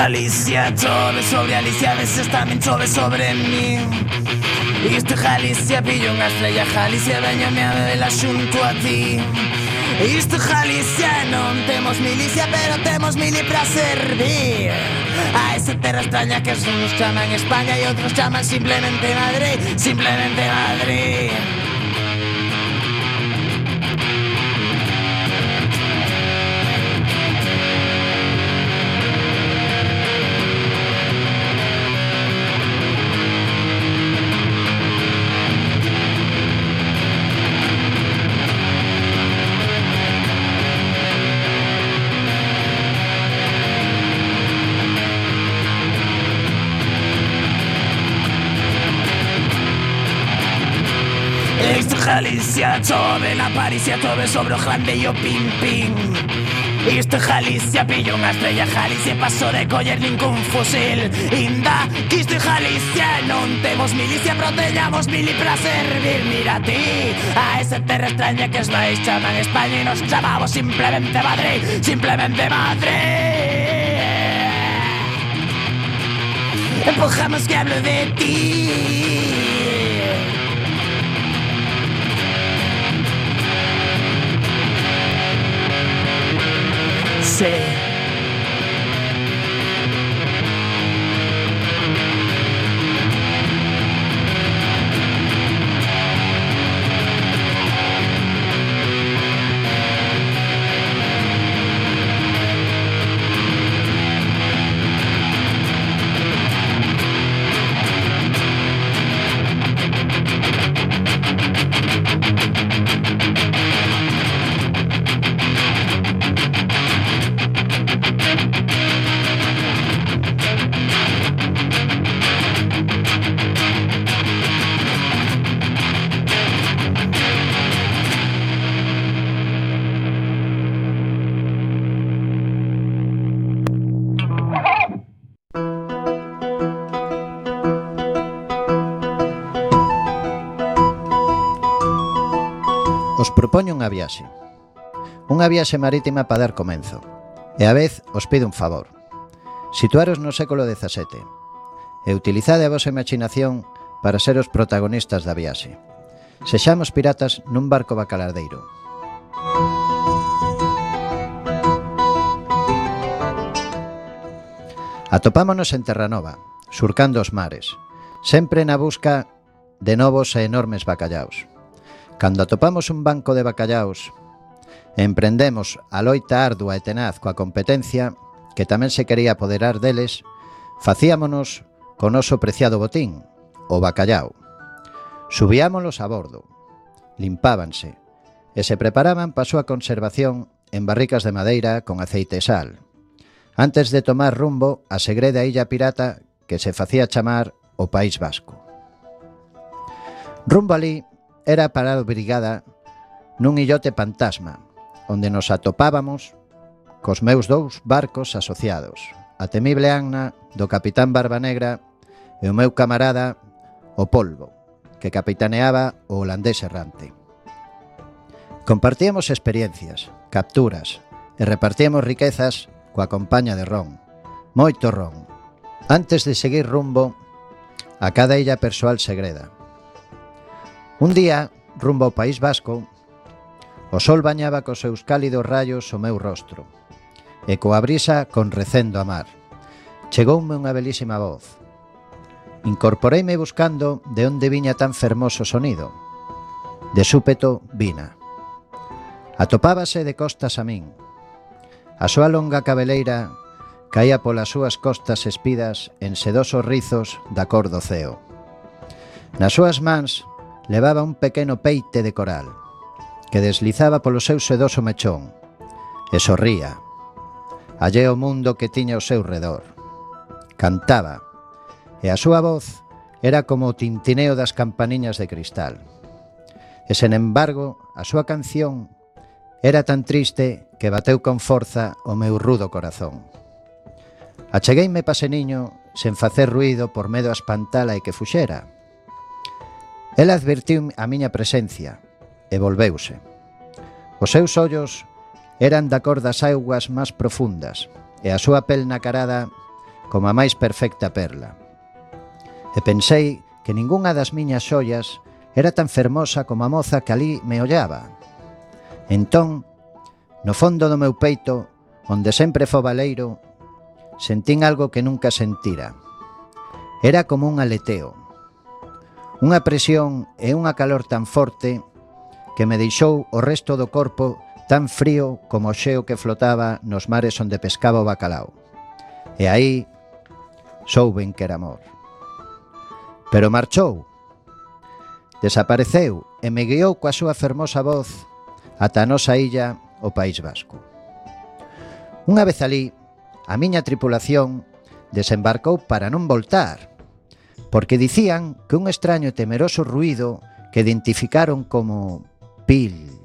Jalicia, chove sobre Alicia, a veces también chove sobre mí. Y estoy Jalicia, pillo una estrella, Jalicia, dañame a beber asunto a ti. Y estoy Jalicia, no temos milicia, pero temos mili para servir. A esa terra extraña que unos llaman España y otros llaman simplemente Madrid, simplemente Madrid. Galicia chove na Paricia chove sobre grande e o pim pim Isto Galicia pillo unha estrella Galicia paso de coller ningún fusil. Inda que isto é Galicia Non temos milicia protellamos mili para servir. Mira ti a esa terra extraña que os vais chaman España E nos chamamos simplemente Madrid Simplemente Madrid. Empujamos que hablo de ti say viaxe. Unha viaxe marítima para dar comenzo. E a vez os pido un favor. Situaros no século XVII e utilizade a vosa imaginación para ser os protagonistas da viaxe. Sexamos piratas nun barco bacalardeiro. Atopámonos en Terranova, surcando os mares, sempre na busca de novos e enormes bacallaos. Cando atopamos un banco de bacallaos e emprendemos a loita ardua e tenaz coa competencia, que tamén se quería apoderar deles, facíamonos con noso preciado botín, o bacallao. Subíamolos a bordo, limpábanse e se preparaban para a súa conservación en barricas de madeira con aceite e sal. Antes de tomar rumbo a segreda illa pirata que se facía chamar o País Vasco. Rumbo alí era para a brigada nun illote fantasma, onde nos atopábamos cos meus dous barcos asociados, a temible Anna do capitán Barbanegra e o meu camarada o Polvo, que capitaneaba o holandés errante. Compartíamos experiencias, capturas e repartíamos riquezas coa compaña de ron, moito ron, antes de seguir rumbo a cada illa persoal segreda. Un día, rumbo ao País Vasco, o sol bañaba cos seus cálidos rayos o meu rostro e coa brisa con recendo a mar. Chegoume unha belísima voz. Incorporeime buscando de onde viña tan fermoso sonido. De súpeto vina. Atopábase de costas a min. A súa longa cabeleira caía polas súas costas espidas en sedosos rizos da cor do ceo. Nas súas mans levaba un pequeno peite de coral que deslizaba polo seu sedoso mechón e sorría. Allé o mundo que tiña ao seu redor. Cantaba, e a súa voz era como o tintineo das campaniñas de cristal. E sen embargo, a súa canción era tan triste que bateu con forza o meu rudo corazón. Achegueime paseniño sen facer ruido por medo a espantala e que fuxera, Ela advertiu a miña presencia e volveuse. Os seus ollos eran da cor das augas máis profundas e a súa pel nacarada como a máis perfecta perla. E pensei que ningunha das miñas xollas era tan fermosa como a moza que alí me ollaba. Entón, no fondo do meu peito, onde sempre fo baleiro, sentín algo que nunca sentira. Era como un aleteo, Unha presión e unha calor tan forte que me deixou o resto do corpo tan frío como o xeo que flotaba nos mares onde pescaba o bacalao. E aí souben que era amor. Pero marchou, desapareceu e me guiou coa súa fermosa voz ata a nosa illa, o País Vasco. Unha vez alí, a miña tripulación desembarcou para non voltar, porque dicían que un extraño e temeroso ruido que identificaron como pil,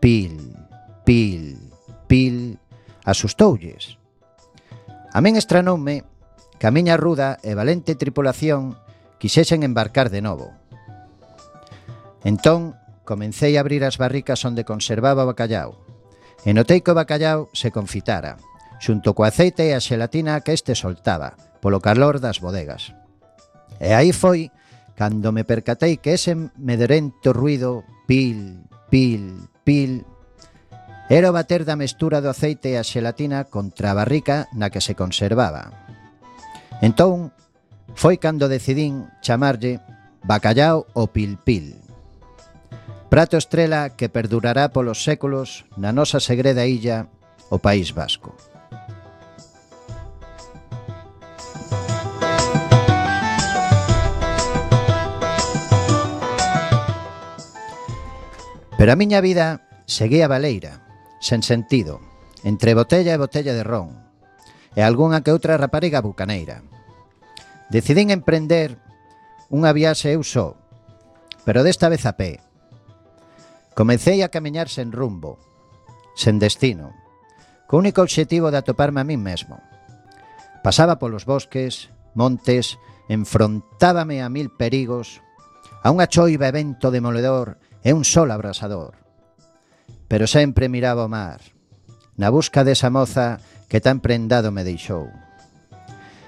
pil, pil, pil, asustoulles. A min estranoume que a miña ruda e valente tripulación quixesen embarcar de novo. Entón, comencei a abrir as barricas onde conservaba o bacallao, e notei que o bacallao se confitara, xunto co aceite e a xelatina que este soltaba, polo calor das bodegas. E aí foi cando me percatei que ese medrento ruido pil, pil, pil era o bater da mestura do aceite e a xelatina contra a barrica na que se conservaba. Entón, foi cando decidín chamarlle bacallao o pil pil. Prato estrela que perdurará polos séculos na nosa segreda illa, o País Vasco. Pero a miña vida seguía baleira, sen sentido, entre botella e botella de ron, e algunha que outra rapariga bucaneira. Decidín emprender unha viaxe eu só, pero desta vez a pé. Comecei a camiñar sen rumbo, sen destino, co único obxectivo de atoparme a min mesmo. Pasaba polos bosques, montes, enfrontábame a mil perigos, a unha choiva evento demoledor e un sol abrasador. Pero sempre miraba o mar, na busca desa moza que tan prendado me deixou.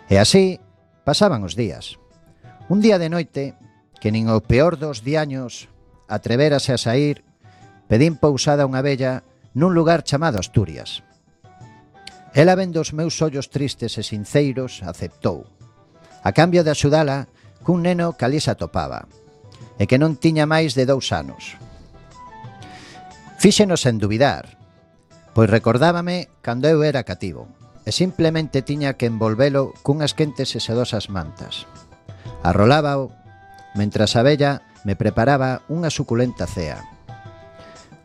E así pasaban os días. Un día de noite, que nin o peor dos diaños atreverase a sair, pedín pousada unha vella nun lugar chamado Asturias. Ela vendo os meus ollos tristes e sinceiros, aceptou. A cambio de axudala, cun neno que ali se atopaba e que non tiña máis de dous anos. Fíxenos en dubidar, pois recordábame cando eu era cativo e simplemente tiña que envolvelo cunhas quentes e sedosas mantas. Arrolábao mentras a vella me preparaba unha suculenta cea.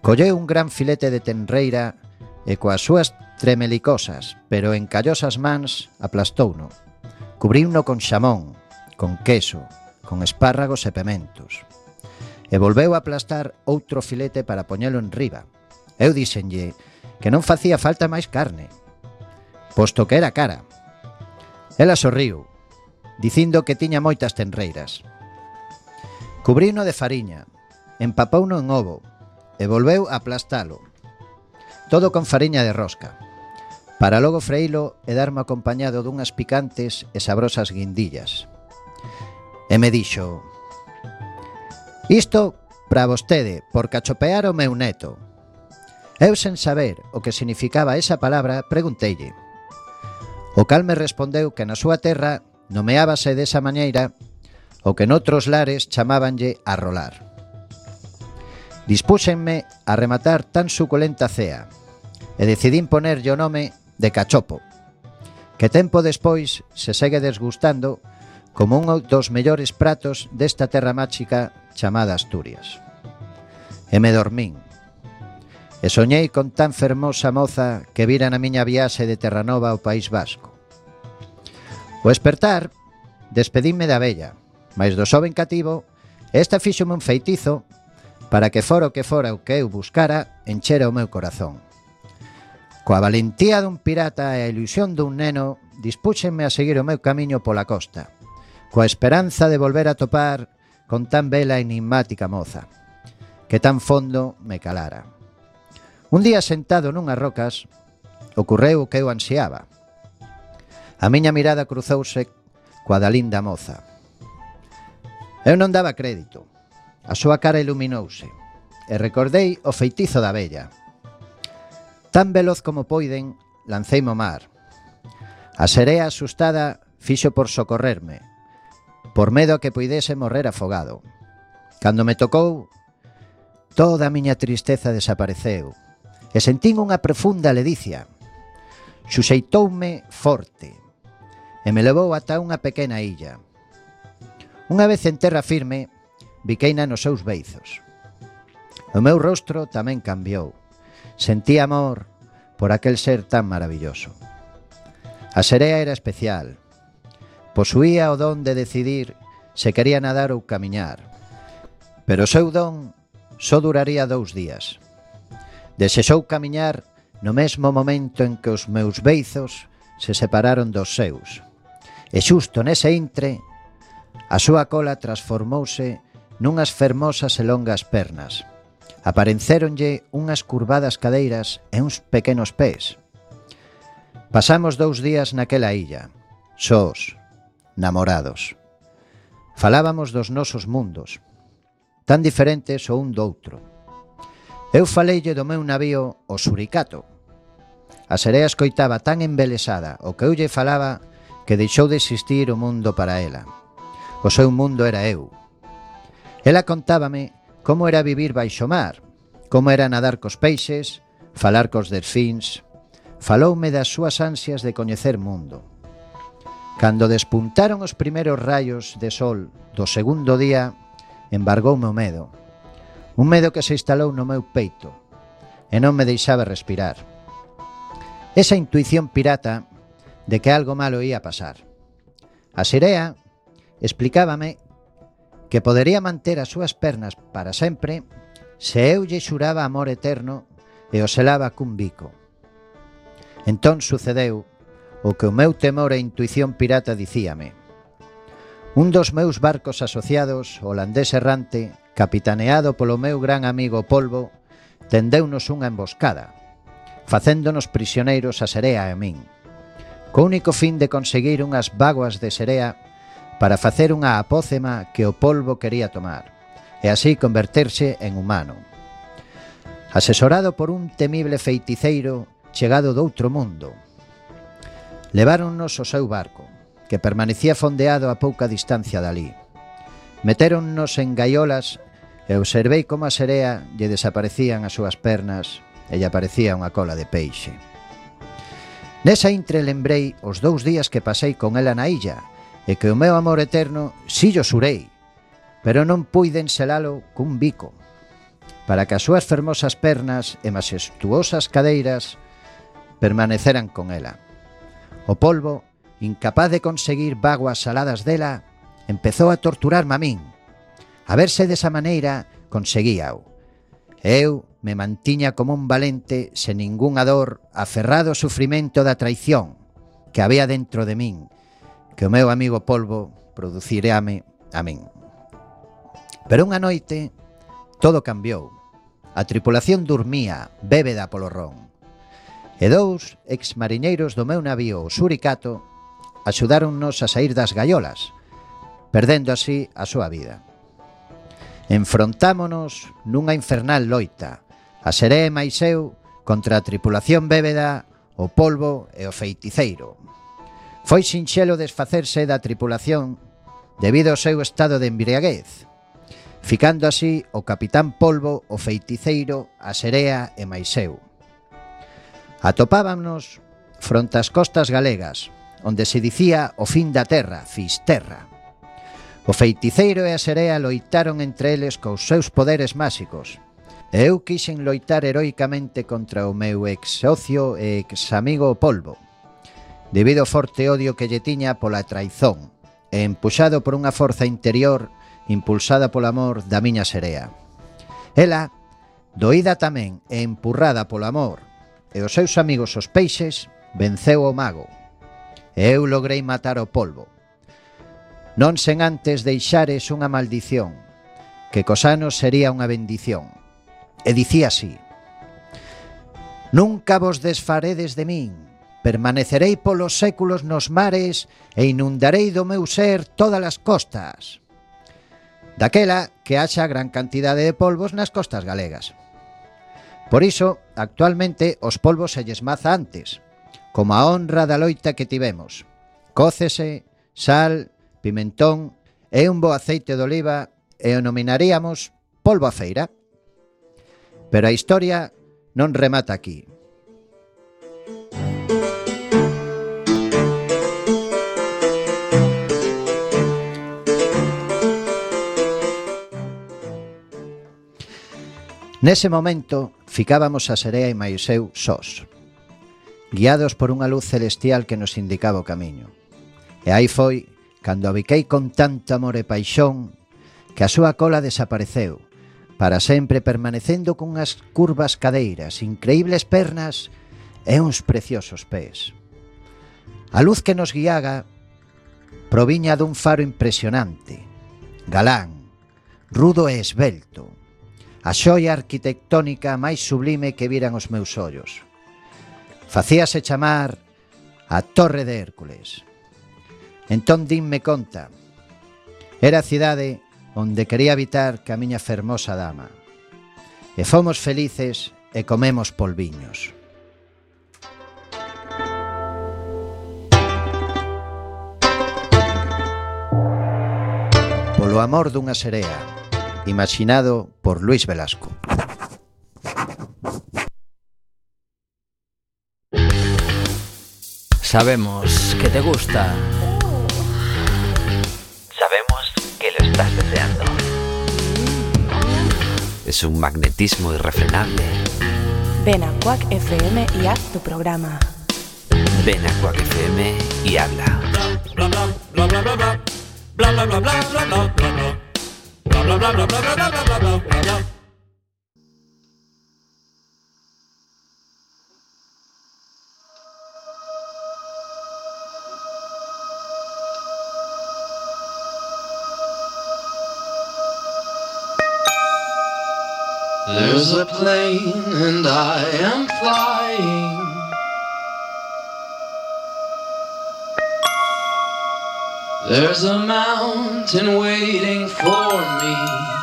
Colleu un gran filete de tenreira e coas súas tremelicosas, pero encallosas mans, aplastouno. Cubriuno con xamón, con queso, con espárragos e pementos. E volveu a aplastar outro filete para poñelo en riba. Eu dixenlle que non facía falta máis carne, posto que era cara. Ela sorriu, dicindo que tiña moitas tenreiras. Cubrino de fariña, empapouno en ovo e volveu a aplastalo. Todo con fariña de rosca para logo freilo e darme acompañado dunhas picantes e sabrosas guindillas. E me dixo Isto para vostede por cachopear o meu neto. Eu sen saber o que significaba esa palabra preguntelle. O cal me respondeu que na súa terra nomeábase desa maneira o que noutros lares chamábanlle a rolar Dispúxenme a rematar tan suculenta cea e decidín ponerlle o nome de cachopo que tempo despois se segue desgustando como un dos mellores pratos desta terra máxica chamada Asturias. E me dormín. E soñei con tan fermosa moza que vira na miña viaxe de Terranova ao País Vasco. O espertar, despedíme da bella, mais do xoven cativo, esta fíxome un feitizo para que fora o que fora o que eu buscara enchera o meu corazón. Coa valentía dun pirata e a ilusión dun neno, dispúxenme a seguir o meu camiño pola costa coa esperanza de volver a topar con tan bela enigmática moza, que tan fondo me calara. Un día sentado nunhas rocas, ocorreu o que eu ansiaba. A miña mirada cruzouse coa da linda moza. Eu non daba crédito. A súa cara iluminouse e recordei o feitizo da bella. Tan veloz como poiden, lancei mo mar. A serea asustada fixo por socorrerme, por medo a que poidese morrer afogado. Cando me tocou, toda a miña tristeza desapareceu e sentín unha profunda ledicia. Xuxeitoume forte e me levou ata unha pequena illa. Unha vez en terra firme, biqueina nos seus beizos. O meu rostro tamén cambiou. Sentí amor por aquel ser tan maravilloso. A serea era especial, Posuía o don de decidir se quería nadar ou camiñar. Pero o seu don só duraría dous días. Desexou camiñar no mesmo momento en que os meus beizos se separaron dos seus. E xusto nese intre, a súa cola transformouse nunhas fermosas e longas pernas. Aparecéronlle unhas curvadas cadeiras e uns pequenos pés. Pasamos dous días naquela illa, sós, namorados. Falábamos dos nosos mundos, tan diferentes o un do outro. Eu faleille do meu navío o Suricato. A serea escoitaba tan embelesada o que eu lle falaba que deixou de existir o mundo para ela. O seu mundo era eu. Ela contábame como era vivir baixo mar, como era nadar cos peixes, falar cos delfíns. Faloume das súas ansias de coñecer mundo. Cando despuntaron os primeiros rayos de sol do segundo día, embargoume o medo. Un medo que se instalou no meu peito e non me deixaba respirar. Esa intuición pirata de que algo malo ia pasar. A Sirea explicábame que podería manter as súas pernas para sempre se eu lle xuraba amor eterno e o selaba cun bico. Entón sucedeu O que o meu temor e intuición pirata dicíame. Un dos meus barcos asociados, holandés errante, capitaneado polo meu gran amigo Polvo, tendeunos unha emboscada, facéndonos prisioneiros a Serea e a min. Co único fin de conseguir unhas vaguas de Serea para facer unha apócema que o polvo quería tomar, e así converterse en humano. Asesorado por un temible feiticeiro chegado do outro mundo, Leváronnos ao seu barco, que permanecía fondeado a pouca distancia dali. Metéronnos en gaiolas e observei como a serea lle desaparecían as súas pernas e lle aparecía unha cola de peixe. Nesa intre lembrei os dous días que pasei con ela na illa e que o meu amor eterno sillo surei, pero non puiden selalo cun bico, para que as súas fermosas pernas e masestuosas cadeiras permaneceran con ela. O polvo, incapaz de conseguir vaguas saladas dela, empezou a torturarme a min. A verse desa maneira, conseguíao. Eu me mantiña como un valente, sen ningún dor, aferrado ao sufrimento da traición que había dentro de min, que o meu amigo polvo producireame a min. Pero unha noite, todo cambiou. A tripulación dormía, bébeda polo ron e dous exmariñeiros do meu navío o Suricato axudáronnos a sair das gaiolas, perdendo así a súa vida. Enfrontámonos nunha infernal loita, a Seré e máis eu contra a tripulación bébeda, o polvo e o feiticeiro. Foi sinxelo desfacerse da tripulación debido ao seu estado de embriaguez, ficando así o capitán polvo, o feiticeiro, a Serea e máis eu Atopábamos fronte ás costas galegas, onde se dicía o fin da terra, Fisterra. O feiticeiro e a serea loitaron entre eles cos seus poderes máxicos. Eu quixen loitar heroicamente contra o meu ex socio e ex amigo Polvo, debido ao forte odio que lle tiña pola traizón, e empuxado por unha forza interior impulsada polo amor da miña serea. Ela, doída tamén e empurrada polo amor, e dos seus amigos os peixes, venceu o mago. E eu logrei matar o polvo. Non sen antes deixares unha maldición, que cos anos sería unha bendición. E dicía así, Nunca vos desfaredes de min, permanecerei polos séculos nos mares e inundarei do meu ser todas as costas. Daquela que haxa gran cantidade de polvos nas costas galegas. Por iso, actualmente, os polvos se lles maza antes, como a honra da loita que tivemos. Cócese, sal, pimentón e un bo aceite de oliva e o nominaríamos polvo a feira. Pero a historia non remata aquí. Nese momento, Ficábamos a Serea e Maiseu sós, guiados por unha luz celestial que nos indicaba o camiño. E aí foi cando a con tanto amor e paixón que a súa cola desapareceu, para sempre permanecendo cunhas curvas cadeiras, increíbles pernas e uns preciosos pés. A luz que nos guiaga proviña dun faro impresionante, galán, rudo e esbelto, a xoia arquitectónica máis sublime que viran os meus ollos. Facíase chamar a Torre de Hércules. Entón dinme conta. Era a cidade onde quería habitar que a miña fermosa dama. E fomos felices e comemos polviños. Polo amor dunha serea, imaginado por Luis Velasco. Sabemos que te gusta. Sabemos que lo estás deseando. Es un magnetismo irrefrenable. Ven a Quack FM y haz tu programa. Ven a Quack FM y habla. bla bla bla There's a plane and I am flying. There's a mountain waiting for me.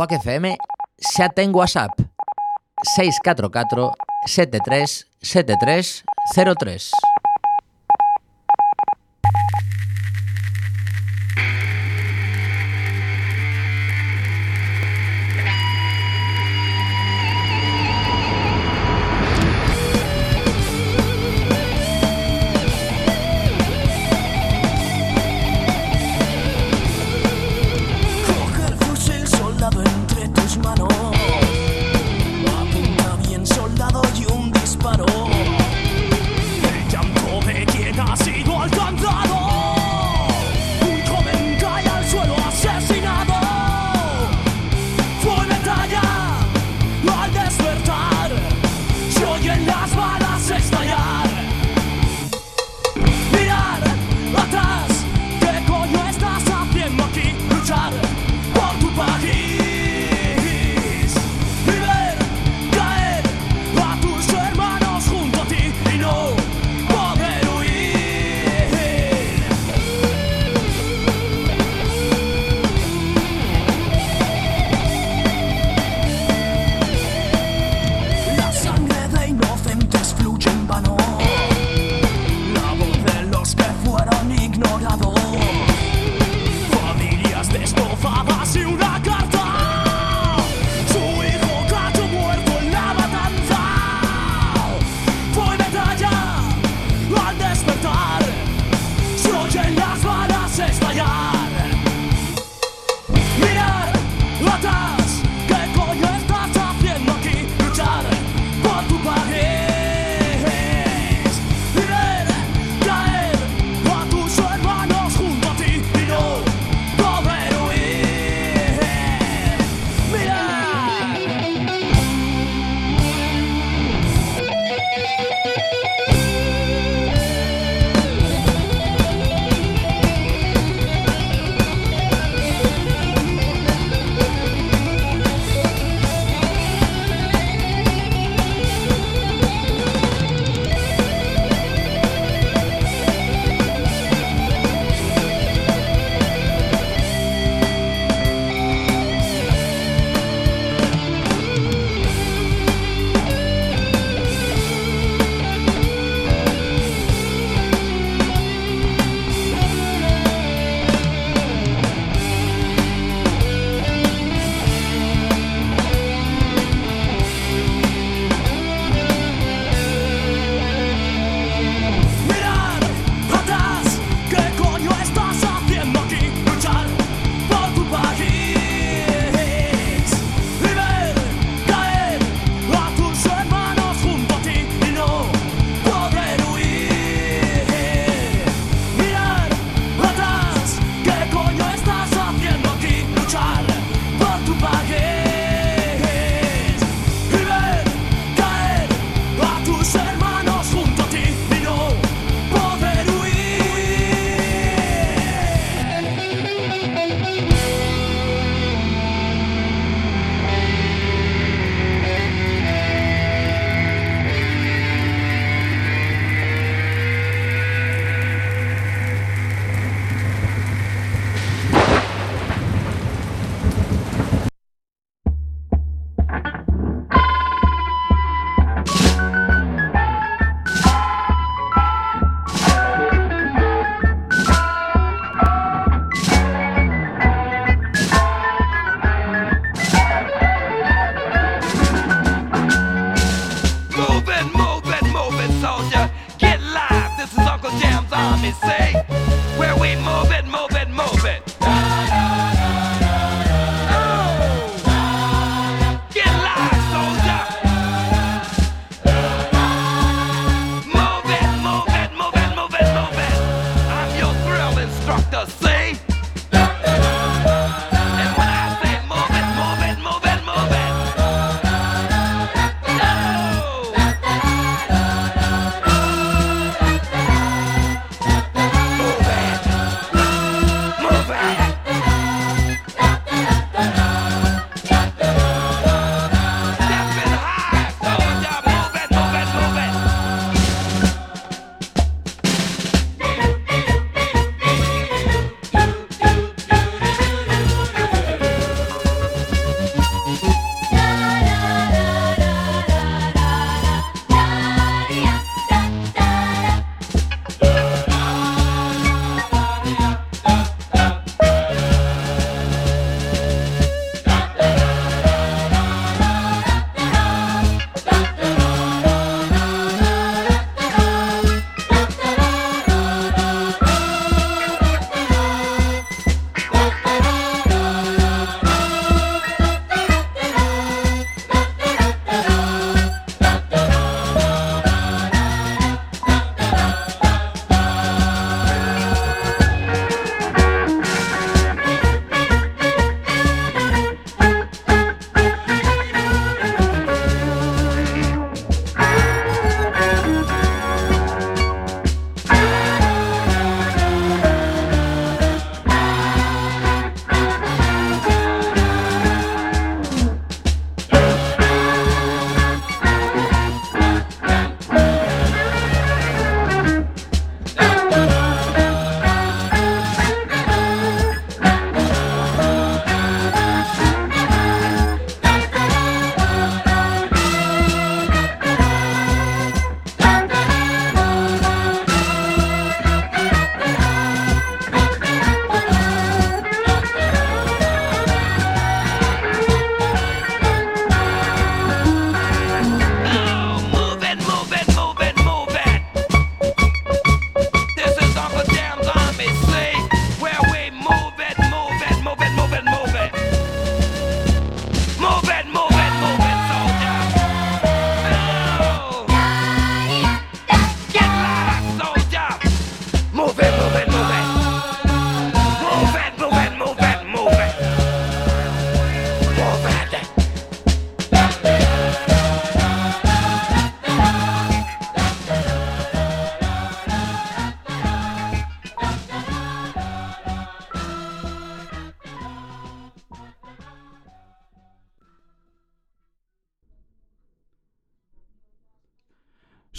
Quack FM xa ten WhatsApp 644 73 73 03.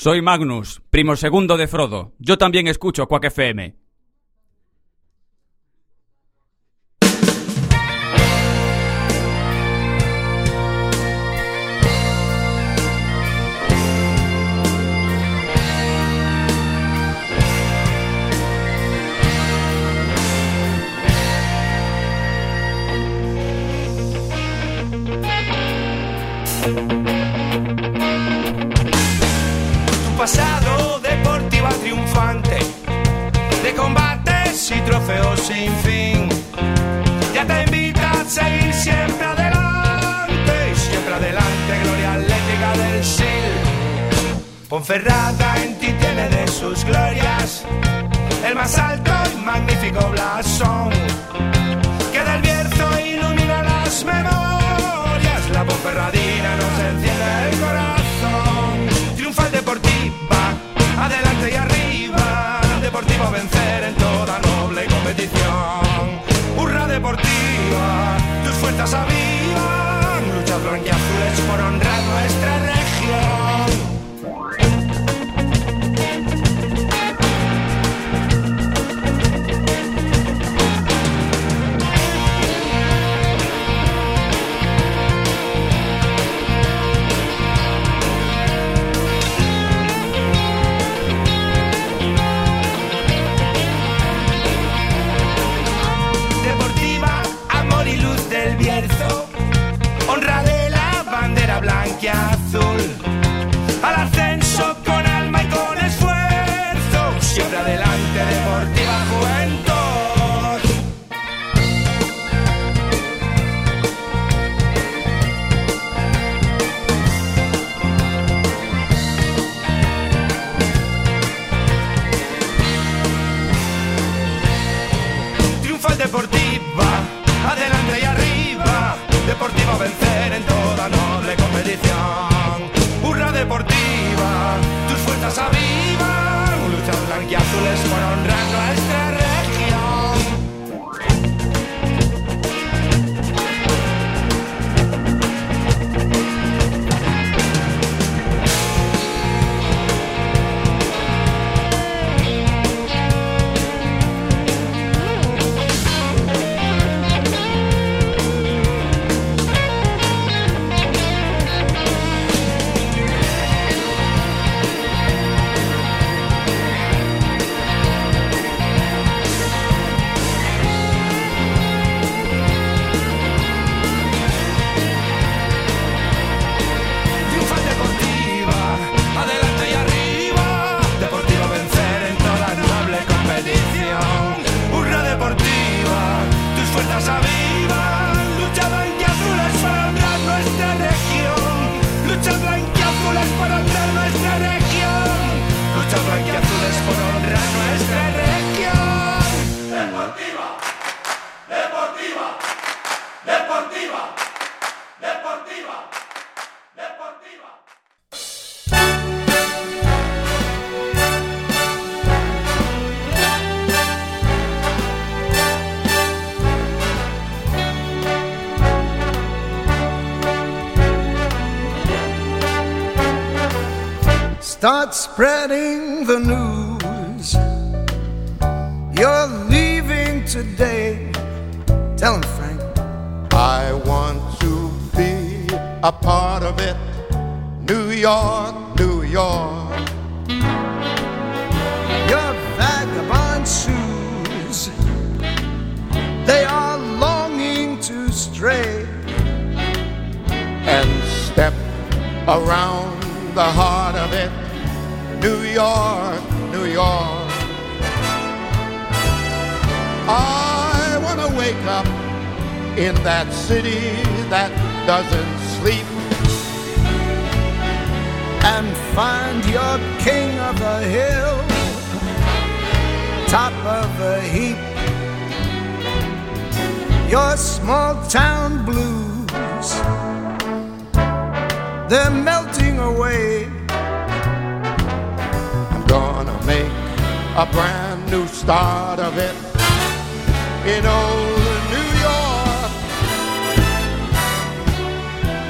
Soy Magnus, primo segundo de Frodo. Yo también escucho Quack FM. y trofeos sin fin. Ya te invita a seguir siempre adelante, siempre adelante, gloria atlética del SIL. Ponferrada en ti tiene de sus glorias el más alto y magnífico blasón que del Bierzo ilumina las memorias. La Ponferradina nos enciende el corazón. Triunfa el Deportiva, adelante y arriba. Deportivo vencer en estás a mí.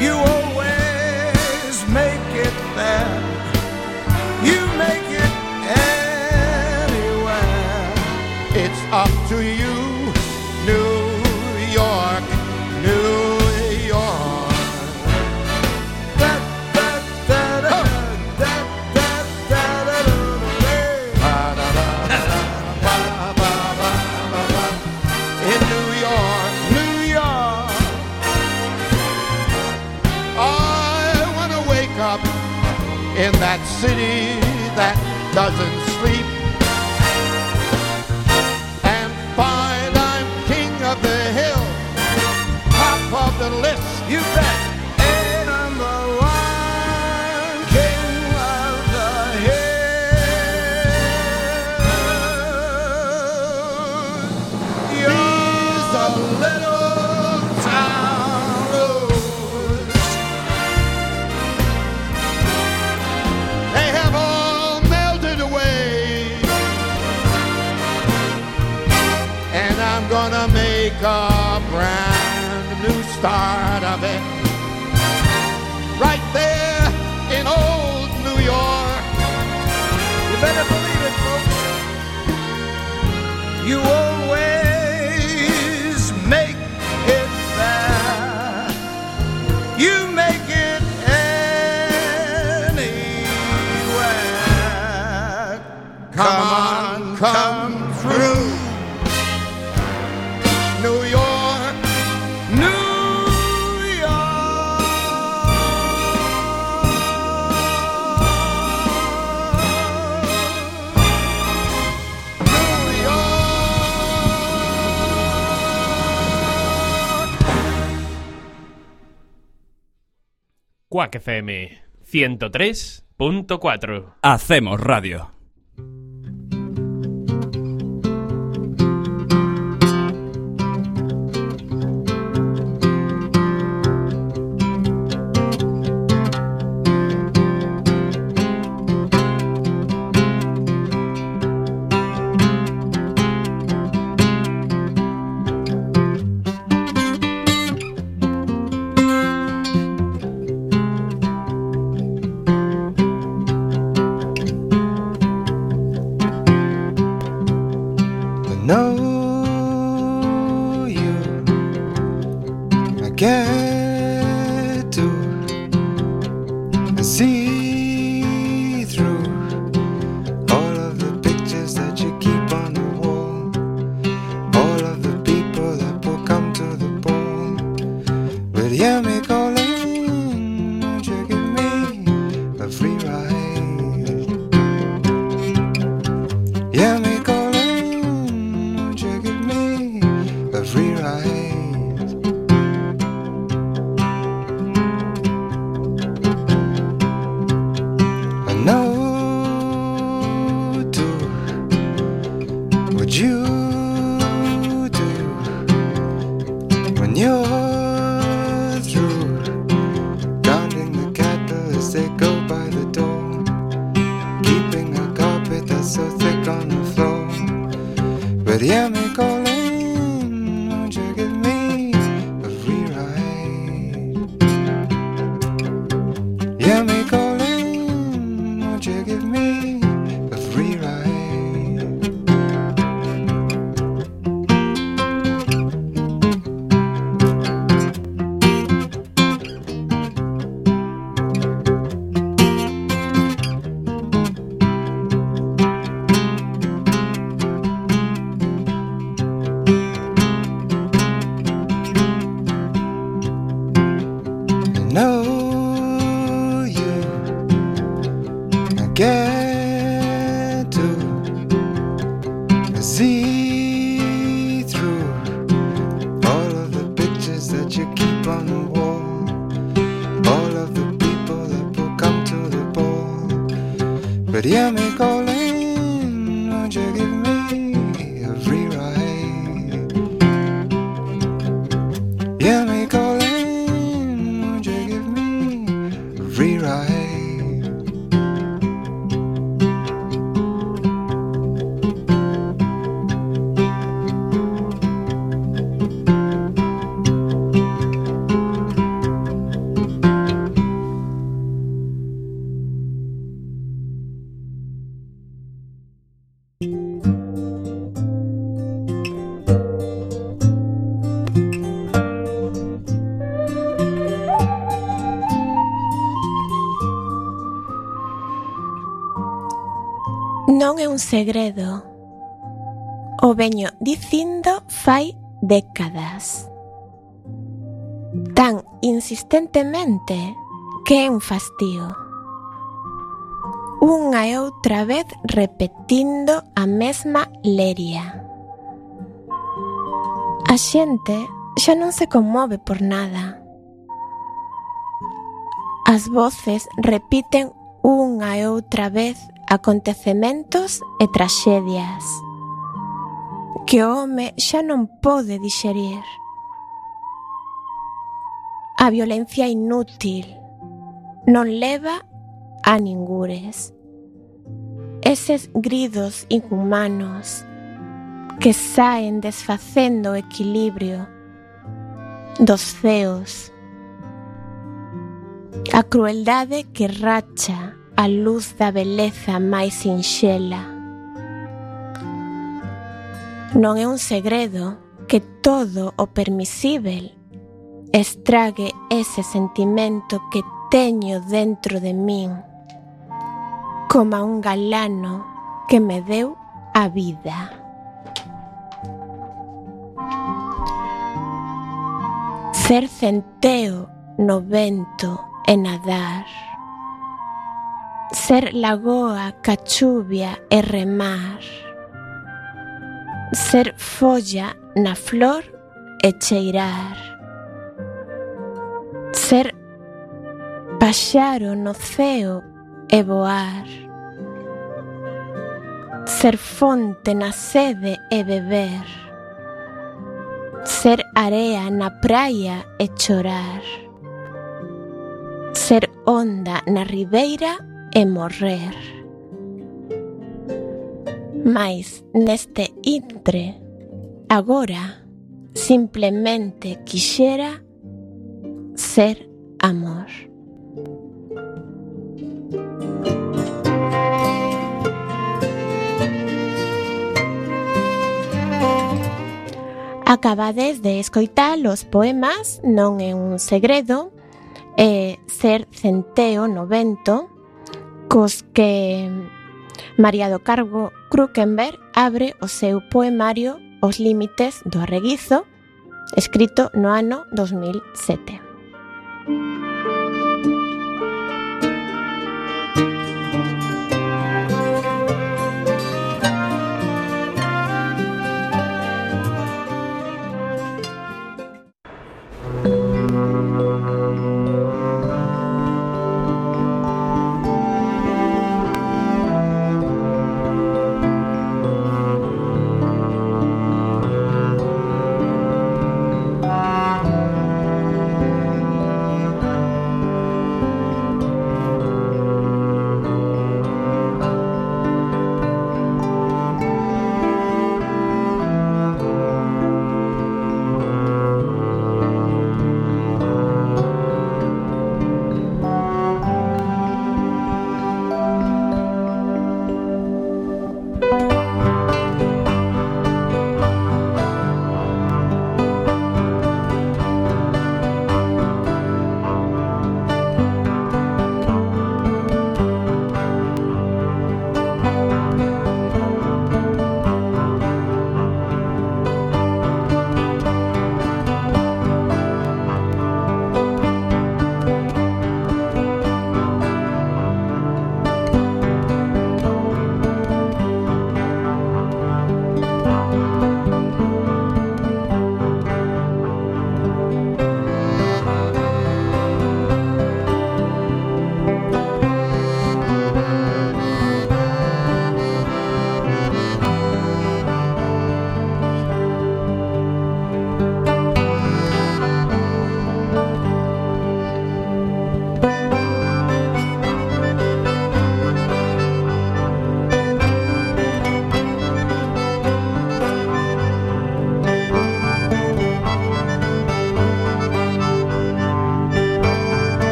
You Quack FM 103.4. Hacemos radio. but yeah Vediamo Non é un segredo. O veño dicindo fai décadas. Tan insistentemente que é un fastío. Unha e outra vez repetindo a mesma leria. A xente xa non se conmove por nada. As voces repiten unha e outra vez acontecementos e traxedias que o home xa non pode dixerir. A violencia inútil non leva a ningures. Eses gridos inhumanos que saen desfacendo o equilibrio dos ceos. A crueldade que racha a luz da beleza máis sinxela. Non é un segredo que todo o permisível estrague ese sentimento que teño dentro de min, como un galano que me deu a vida. Ser centeo no vento e nadar. Ser lagoa, cachuvia e remar. Ser folla na flor e cheirar. Ser paxaro no ceo e voar. Ser fonte na sede e beber. Ser area na praia e chorar. Ser onda na ribeira e morrer. Mais neste intre, agora, simplemente quixera ser amor. Acabades de escoitar os poemas Non é un segredo e Ser centeo no vento cos que María do Cargo Krukenberg abre o seu poemario Os límites do arreguizo, escrito no ano 2007.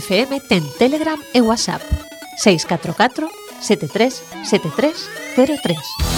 FM ten Telegram e WhatsApp 644 73 7303.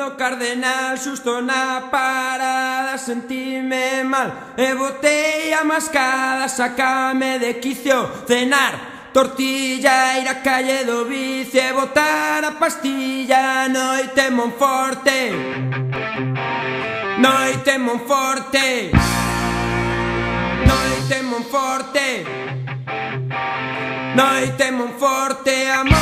no cardenal Xusto na parada sentime mal. E botei a mascada, sacame de quicio. Cenar tortilla, ir a calle do vicio. E botar a pastilla, noite Monforte. Noite Monforte. Noite Monforte. Noite Monforte, amor.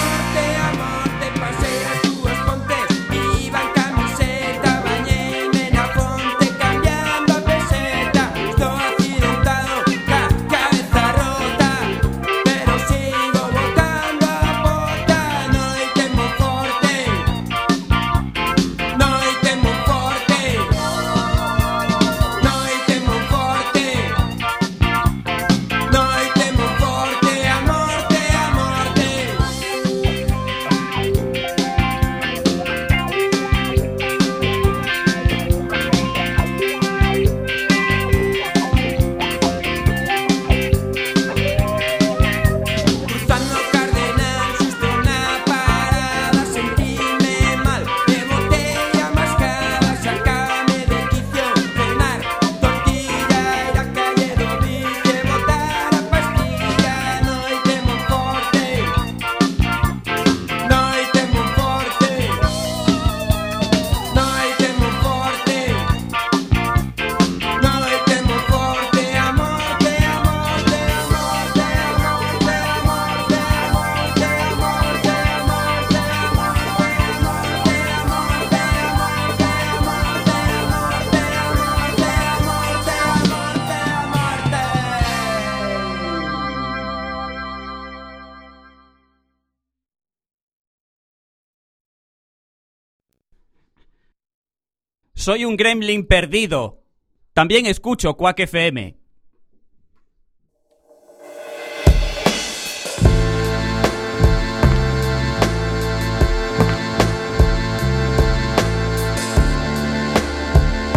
Soy un gremlin perdido. También escucho Quack FM.